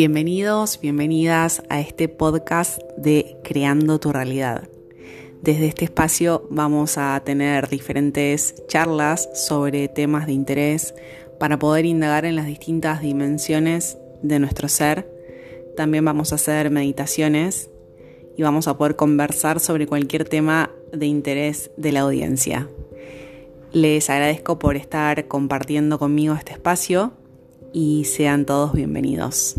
Bienvenidos, bienvenidas a este podcast de Creando tu realidad. Desde este espacio vamos a tener diferentes charlas sobre temas de interés para poder indagar en las distintas dimensiones de nuestro ser. También vamos a hacer meditaciones y vamos a poder conversar sobre cualquier tema de interés de la audiencia. Les agradezco por estar compartiendo conmigo este espacio y sean todos bienvenidos.